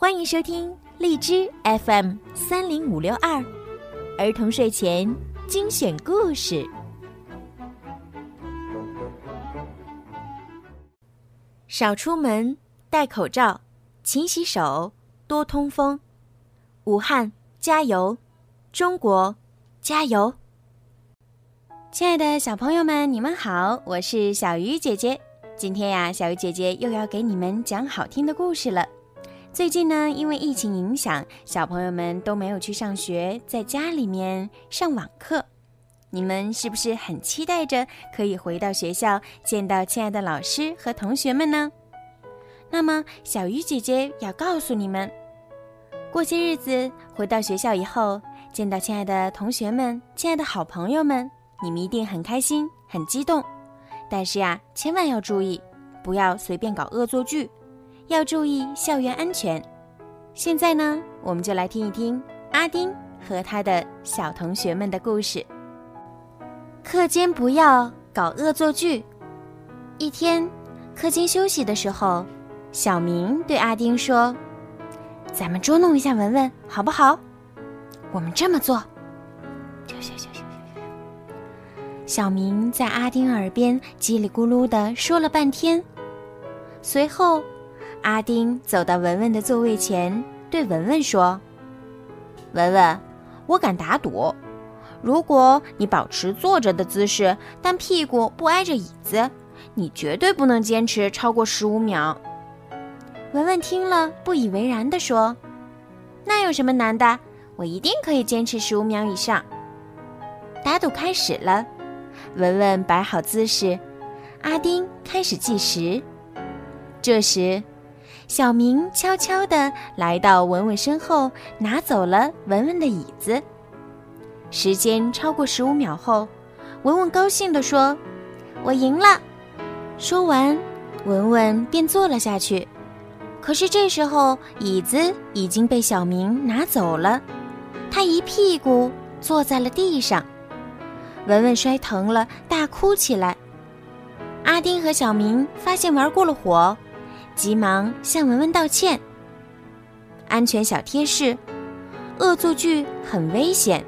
欢迎收听荔枝 FM 三零五六二儿童睡前精选故事。少出门，戴口罩，勤洗手，多通风。武汉加油，中国加油！亲爱的小朋友们，你们好，我是小鱼姐姐。今天呀，小鱼姐姐又要给你们讲好听的故事了。最近呢，因为疫情影响，小朋友们都没有去上学，在家里面上网课。你们是不是很期待着可以回到学校，见到亲爱的老师和同学们呢？那么，小鱼姐姐要告诉你们，过些日子回到学校以后，见到亲爱的同学们、亲爱的好朋友们，你们一定很开心、很激动。但是呀，千万要注意，不要随便搞恶作剧。要注意校园安全。现在呢，我们就来听一听阿丁和他的小同学们的故事。课间不要搞恶作剧。一天，课间休息的时候，小明对阿丁说：“咱们捉弄一下文文，好不好？我们这么做。”小明在阿丁耳边叽里咕噜地说了半天，随后。阿丁走到文文的座位前，对文文说：“文文，我敢打赌，如果你保持坐着的姿势，但屁股不挨着椅子，你绝对不能坚持超过十五秒。”文文听了，不以为然地说：“那有什么难的？我一定可以坚持十五秒以上。”打赌开始了，文文摆好姿势，阿丁开始计时。这时。小明悄悄地来到文文身后，拿走了文文的椅子。时间超过十五秒后，文文高兴地说：“我赢了。”说完，文文便坐了下去。可是这时候，椅子已经被小明拿走了，他一屁股坐在了地上。文文摔疼了，大哭起来。阿丁和小明发现玩过了火。急忙向文文道歉。安全小贴士：恶作剧很危险，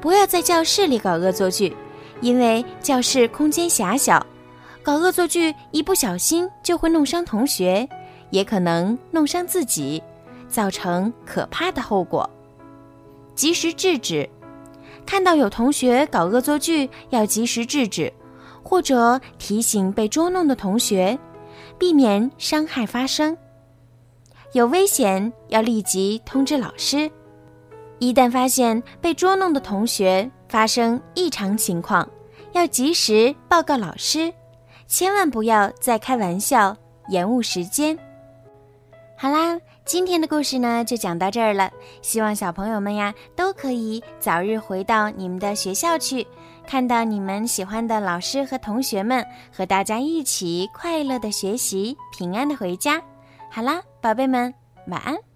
不要在教室里搞恶作剧，因为教室空间狭小，搞恶作剧一不小心就会弄伤同学，也可能弄伤自己，造成可怕的后果。及时制止，看到有同学搞恶作剧，要及时制止，或者提醒被捉弄的同学。避免伤害发生，有危险要立即通知老师。一旦发现被捉弄的同学发生异常情况，要及时报告老师，千万不要再开玩笑，延误时间。好啦，今天的故事呢就讲到这儿了。希望小朋友们呀都可以早日回到你们的学校去。看到你们喜欢的老师和同学们，和大家一起快乐的学习，平安的回家。好啦，宝贝们，晚安。